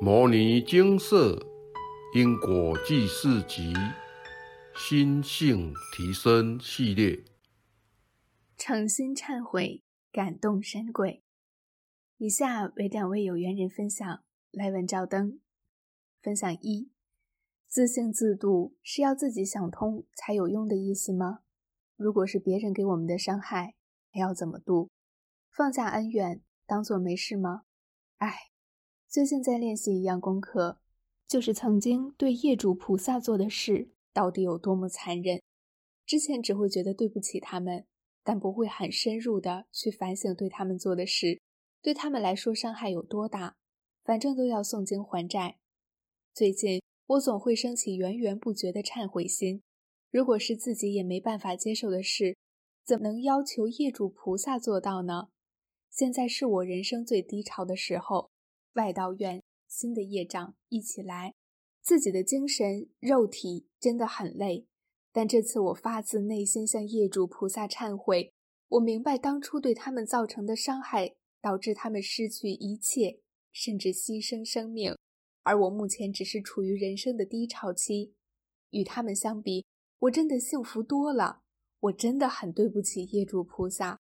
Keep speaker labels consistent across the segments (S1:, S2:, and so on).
S1: 摩尼精舍因果记事集心性提升系列，
S2: 诚心忏悔，感动神鬼。以下为两位有缘人分享，来文照灯。分享一：自信自度是要自己想通才有用的意思吗？如果是别人给我们的伤害，还要怎么度？放下恩怨，当做没事吗？哎。最近在练习一样功课，就是曾经对业主菩萨做的事到底有多么残忍。之前只会觉得对不起他们，但不会很深入的去反省对他们做的事，对他们来说伤害有多大。反正都要诵经还债。最近我总会升起源源不绝的忏悔心。如果是自己也没办法接受的事，怎么能要求业主菩萨做到呢？现在是我人生最低潮的时候。外道院新的业障一起来，自己的精神肉体真的很累。但这次我发自内心向业主菩萨忏悔，我明白当初对他们造成的伤害，导致他们失去一切，甚至牺牲生命。而我目前只是处于人生的低潮期，与他们相比，我真的幸福多了。我真的很对不起业主菩萨，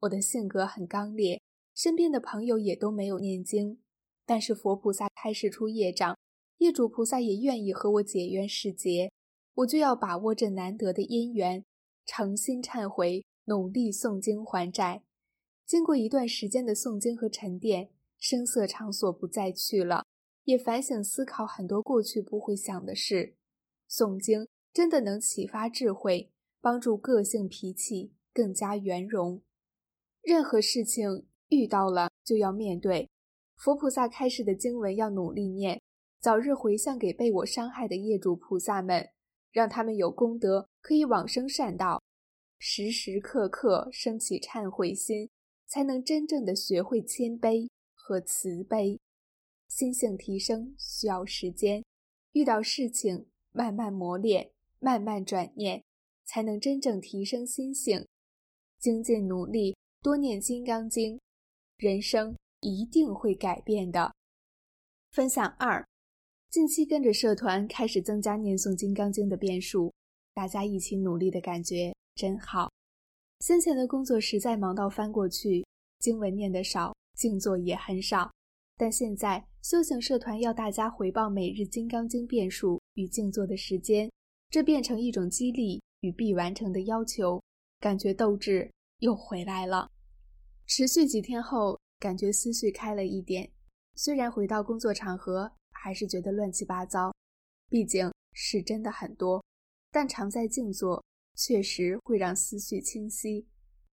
S2: 我的性格很刚烈。身边的朋友也都没有念经，但是佛菩萨开示出业障，业主菩萨也愿意和我解冤释结，我就要把握这难得的因缘，诚心忏悔，努力诵经还债。经过一段时间的诵经和沉淀，声色场所不再去了，也反省思考很多过去不会想的事。诵经真的能启发智慧，帮助个性脾气更加圆融。任何事情。遇到了就要面对，佛菩萨开示的经文要努力念，早日回向给被我伤害的业主菩萨们，让他们有功德可以往生善道，时时刻刻升起忏悔心，才能真正的学会谦卑和慈悲。心性提升需要时间，遇到事情慢慢磨练，慢慢转念，才能真正提升心性。精进努力，多念金刚经。人生一定会改变的。分享二：近期跟着社团开始增加念诵《金刚经》的遍数，大家一起努力的感觉真好。先前的工作实在忙到翻过去，经文念得少，静坐也很少。但现在修行社团要大家回报每日《金刚经》遍数与静坐的时间，这变成一种激励与必完成的要求，感觉斗志又回来了。持续几天后，感觉思绪开了一点。虽然回到工作场合还是觉得乱七八糟，毕竟事真的很多。但常在静坐，确实会让思绪清晰。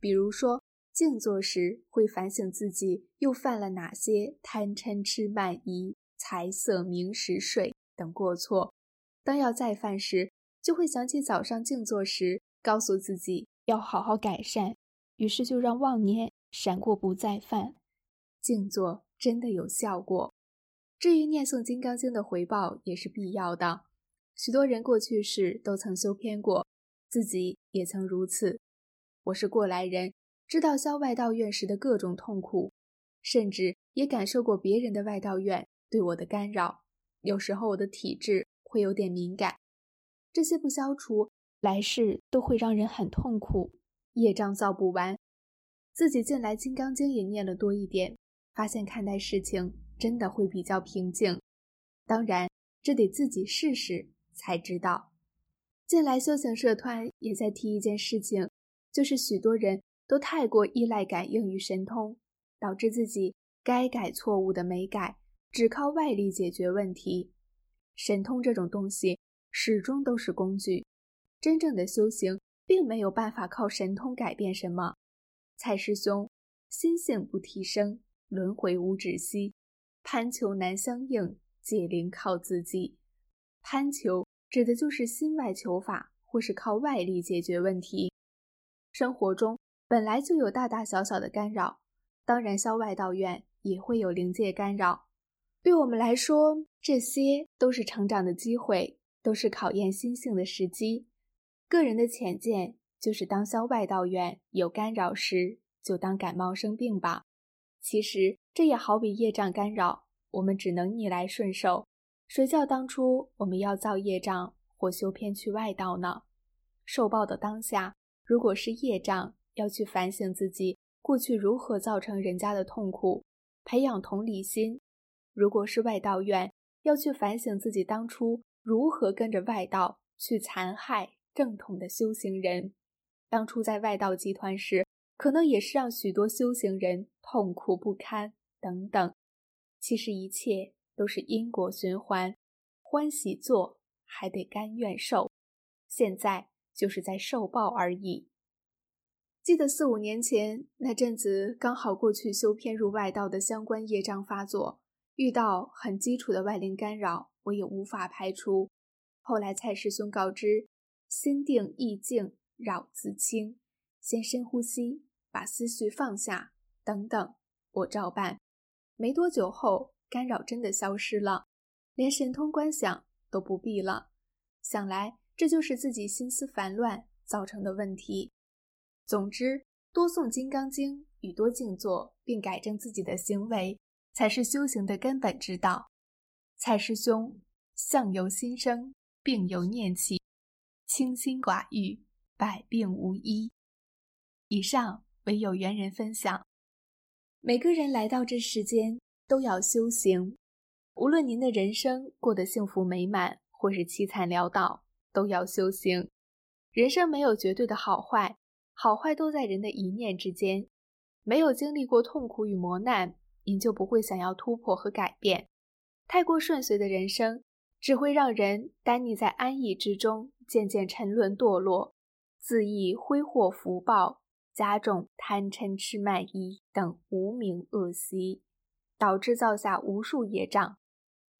S2: 比如说，静坐时会反省自己又犯了哪些贪嗔痴慢疑、财色名食睡等过错。当要再犯时，就会想起早上静坐时告诉自己要好好改善，于是就让妄念。闪过不再犯，静坐真的有效果。至于念诵《金刚经》的回报也是必要的。许多人过去世都曾修偏过，自己也曾如此。我是过来人，知道消外道院时的各种痛苦，甚至也感受过别人的外道院对我的干扰。有时候我的体质会有点敏感，这些不消除，来世都会让人很痛苦，业障造不完。自己近来《金刚经》也念了多一点，发现看待事情真的会比较平静。当然，这得自己试试才知道。近来修行社团也在提一件事情，就是许多人都太过依赖感应与神通，导致自己该改错误的没改，只靠外力解决问题。神通这种东西始终都是工具，真正的修行并没有办法靠神通改变什么。蔡师兄，心性不提升，轮回无止息，攀求难相应，解铃靠自己。攀求指的就是心外求法，或是靠外力解决问题。生活中本来就有大大小小的干扰，当然消外道院也会有灵界干扰。对我们来说，这些都是成长的机会，都是考验心性的时机。个人的浅见。就是当消外道院有干扰时，就当感冒生病吧。其实这也好比业障干扰，我们只能逆来顺受。谁叫当初我们要造业障或修偏去外道呢？受报的当下，如果是业障，要去反省自己过去如何造成人家的痛苦，培养同理心；如果是外道愿，要去反省自己当初如何跟着外道去残害正统的修行人。当初在外道集团时，可能也是让许多修行人痛苦不堪等等。其实一切都是因果循环，欢喜做还得甘愿受，现在就是在受报而已。记得四五年前那阵子，刚好过去修偏入外道的相关业障发作，遇到很基础的外灵干扰，我也无法排除。后来蔡师兄告知：心定意静，扰自清，先深呼吸，把思绪放下，等等，我照办。没多久后，干扰真的消失了，连神通观想都不必了。想来这就是自己心思烦乱造成的问题。总之，多诵《金刚经》与多静坐，并改正自己的行为，才是修行的根本之道。蔡师兄，相由心生，病由念起，清心寡欲，百病无医。以上为有缘人分享。每个人来到这世间都要修行，无论您的人生过得幸福美满，或是凄惨潦倒，都要修行。人生没有绝对的好坏。好坏都在人的一念之间，没有经历过痛苦与磨难，您就不会想要突破和改变。太过顺遂的人生，只会让人耽溺在安逸之中，渐渐沉沦堕落，恣意挥霍福报，加重贪嗔痴慢疑等无名恶习，导致造下无数业障，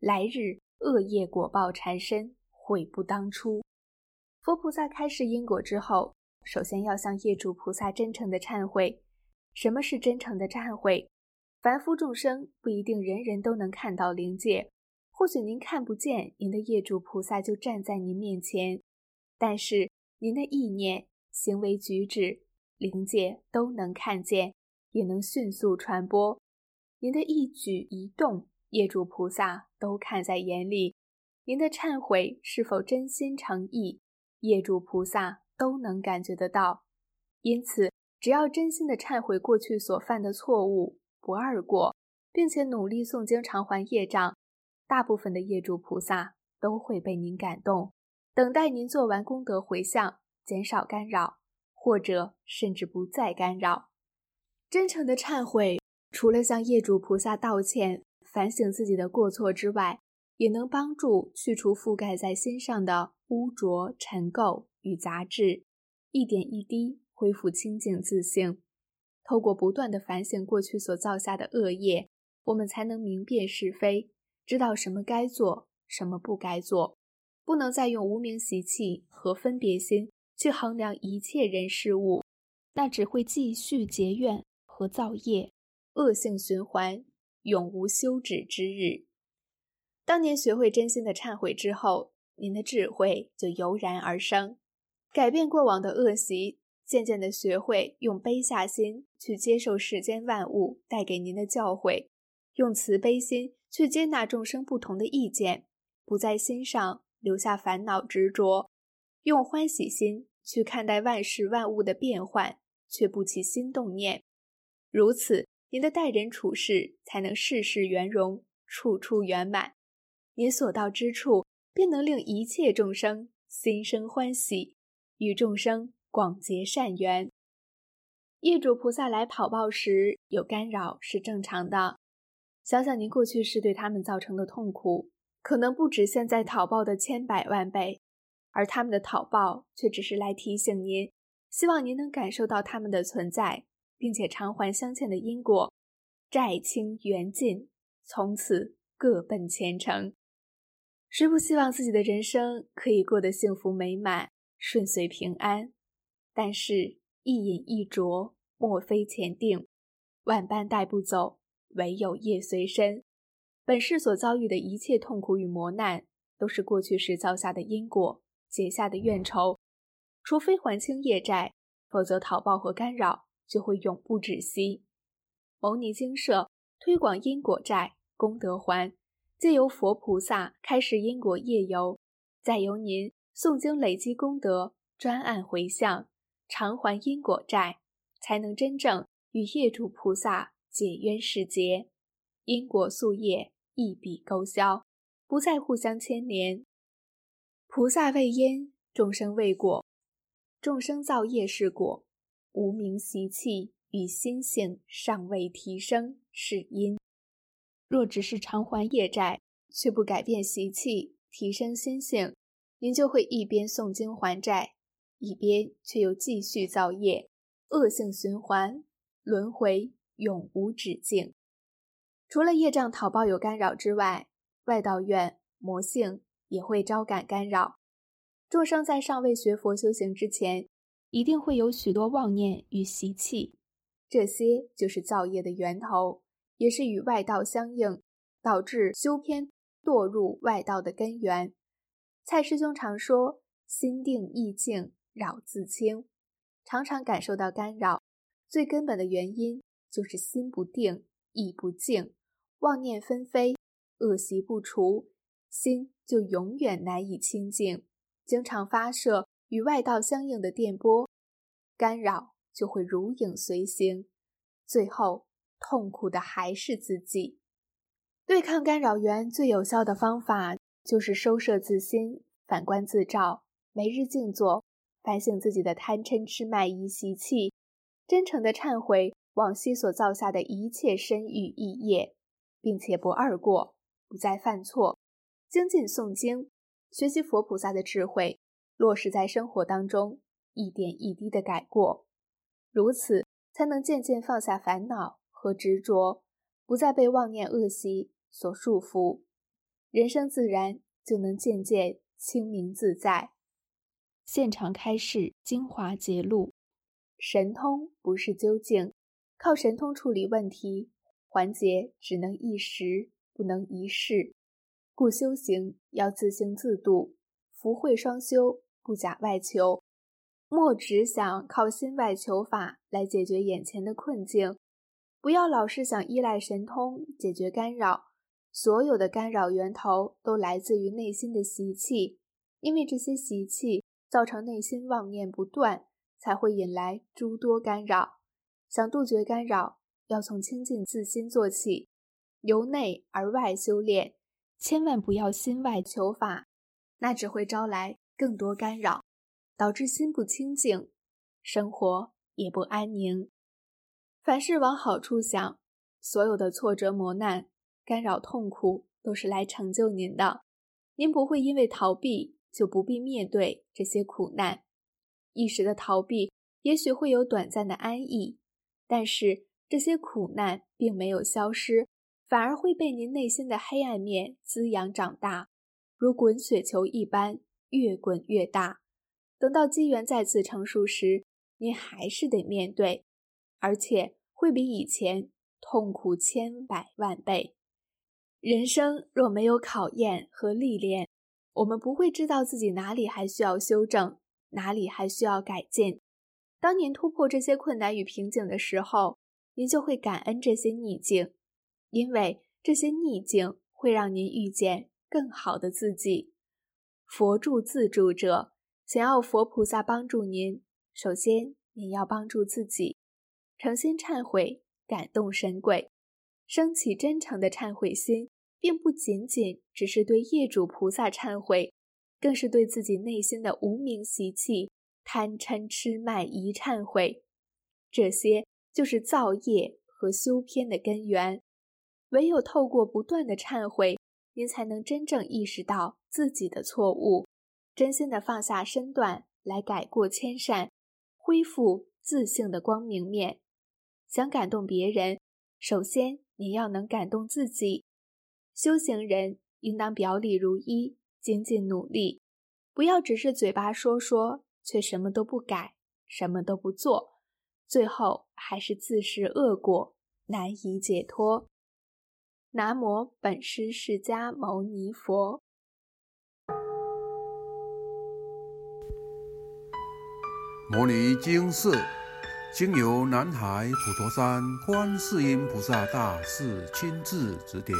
S2: 来日恶业果报缠身，悔不当初。佛菩萨开示因果之后。首先要向业主菩萨真诚的忏悔。什么是真诚的忏悔？凡夫众生不一定人人都能看到灵界，或许您看不见您的业主菩萨就站在您面前，但是您的意念、行为举止，灵界都能看见，也能迅速传播。您的一举一动，业主菩萨都看在眼里。您的忏悔是否真心诚意？业主菩萨。都能感觉得到，因此，只要真心的忏悔过去所犯的错误，不二过，并且努力诵经偿还业障，大部分的业主菩萨都会被您感动，等待您做完功德回向，减少干扰，或者甚至不再干扰。真诚的忏悔，除了向业主菩萨道歉、反省自己的过错之外，也能帮助去除覆盖在心上的污浊尘垢。与杂质，一点一滴恢复清净自性。透过不断的反省过去所造下的恶业，我们才能明辨是非，知道什么该做，什么不该做。不能再用无名习气和分别心去衡量一切人事物，那只会继续结怨和造业，恶性循环，永无休止之日。当年学会真心的忏悔之后，您的智慧就油然而生。改变过往的恶习，渐渐地学会用悲下心去接受世间万物带给您的教诲，用慈悲心去接纳众生不同的意见，不在心上留下烦恼执着，用欢喜心去看待万事万物的变换，却不起心动念。如此，您的待人处事才能事事圆融，处处圆满。您所到之处，便能令一切众生心生欢喜。与众生广结善缘。业主菩萨来跑报时有干扰是正常的。想想您过去是对他们造成的痛苦，可能不止现在讨报的千百万倍，而他们的讨报却只是来提醒您，希望您能感受到他们的存在，并且偿还相欠的因果，债清缘尽，从此各奔前程。谁不希望自己的人生可以过得幸福美满？顺遂平安，但是，一饮一啄，莫非前定，万般带不走，唯有业随身。本世所遭遇的一切痛苦与磨难，都是过去时造下的因果，结下的怨仇。除非还清业债，否则讨报和干扰就会永不止息。牟尼精舍推广因果债，功德还，借由佛菩萨开始因果业由，再由您诵经累积功德，专案回向，偿还因果债，才能真正与业主菩萨解冤释结，因果宿业一笔勾销，不再互相牵连。菩萨为因，众生为果，众生造业是果，无名习气与心性尚未提升是因。若只是偿还业债，却不改变习气、提升心性，您就会一边诵经还债，一边却又继续造业，恶性循环，轮回永无止境。除了业障讨报有干扰之外，外道院魔性。也会招感干扰。众生在尚未学佛修行之前，一定会有许多妄念与习气，这些就是造业的源头，也是与外道相应，导致修偏堕入外道的根源。蔡师兄常说：“心定意静，扰自清。”常常感受到干扰，最根本的原因就是心不定、意不静，妄念纷飞，恶习不除。心就永远难以清净，经常发射与外道相应的电波，干扰就会如影随形，最后痛苦的还是自己。对抗干扰源最有效的方法就是收摄自心，反观自照，每日静坐，反省自己的贪嗔痴慢疑习气，真诚的忏悔往昔所造下的一切身语意业，并且不二过，不再犯错。精进诵经，学习佛菩萨的智慧，落实在生活当中，一点一滴的改过，如此才能渐渐放下烦恼和执着，不再被妄念恶习所束缚，人生自然就能渐渐清明自在。现场开示精华节录：神通不是究竟，靠神通处理问题，环节只能一时，不能一世。故修行要自性自度，福慧双修，不假外求。莫只想靠心外求法来解决眼前的困境，不要老是想依赖神通解决干扰。所有的干扰源头都来自于内心的习气，因为这些习气造成内心妄念不断，才会引来诸多干扰。想杜绝干扰，要从清净自心做起，由内而外修炼。千万不要心外求法，那只会招来更多干扰，导致心不清净，生活也不安宁。凡事往好处想，所有的挫折磨难、干扰痛苦，都是来成就您的。您不会因为逃避就不必面对这些苦难。一时的逃避，也许会有短暂的安逸，但是这些苦难并没有消失。反而会被您内心的黑暗面滋养长大，如滚雪球一般越滚越大。等到机缘再次成熟时，您还是得面对，而且会比以前痛苦千百万倍。人生若没有考验和历练，我们不会知道自己哪里还需要修正，哪里还需要改进。当您突破这些困难与瓶颈的时候，您就会感恩这些逆境。因为这些逆境会让您遇见更好的自己。佛助自助者，想要佛菩萨帮助您，首先您要帮助自己，诚心忏悔，感动神鬼，升起真诚的忏悔心，并不仅仅只是对业主菩萨忏悔，更是对自己内心的无名习气、贪嗔痴慢疑忏悔。这些就是造业和修偏的根源。唯有透过不断的忏悔，您才能真正意识到自己的错误，真心的放下身段来改过迁善，恢复自信的光明面。想感动别人，首先你要能感动自己。修行人应当表里如一，精进努力，不要只是嘴巴说说，却什么都不改，什么都不做，最后还是自食恶果，难以解脱。南无本师释迦牟尼佛。
S1: 摩尼经寺经由南海普陀山观世音菩萨大士亲自指点，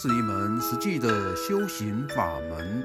S1: 是一门实际的修行法门，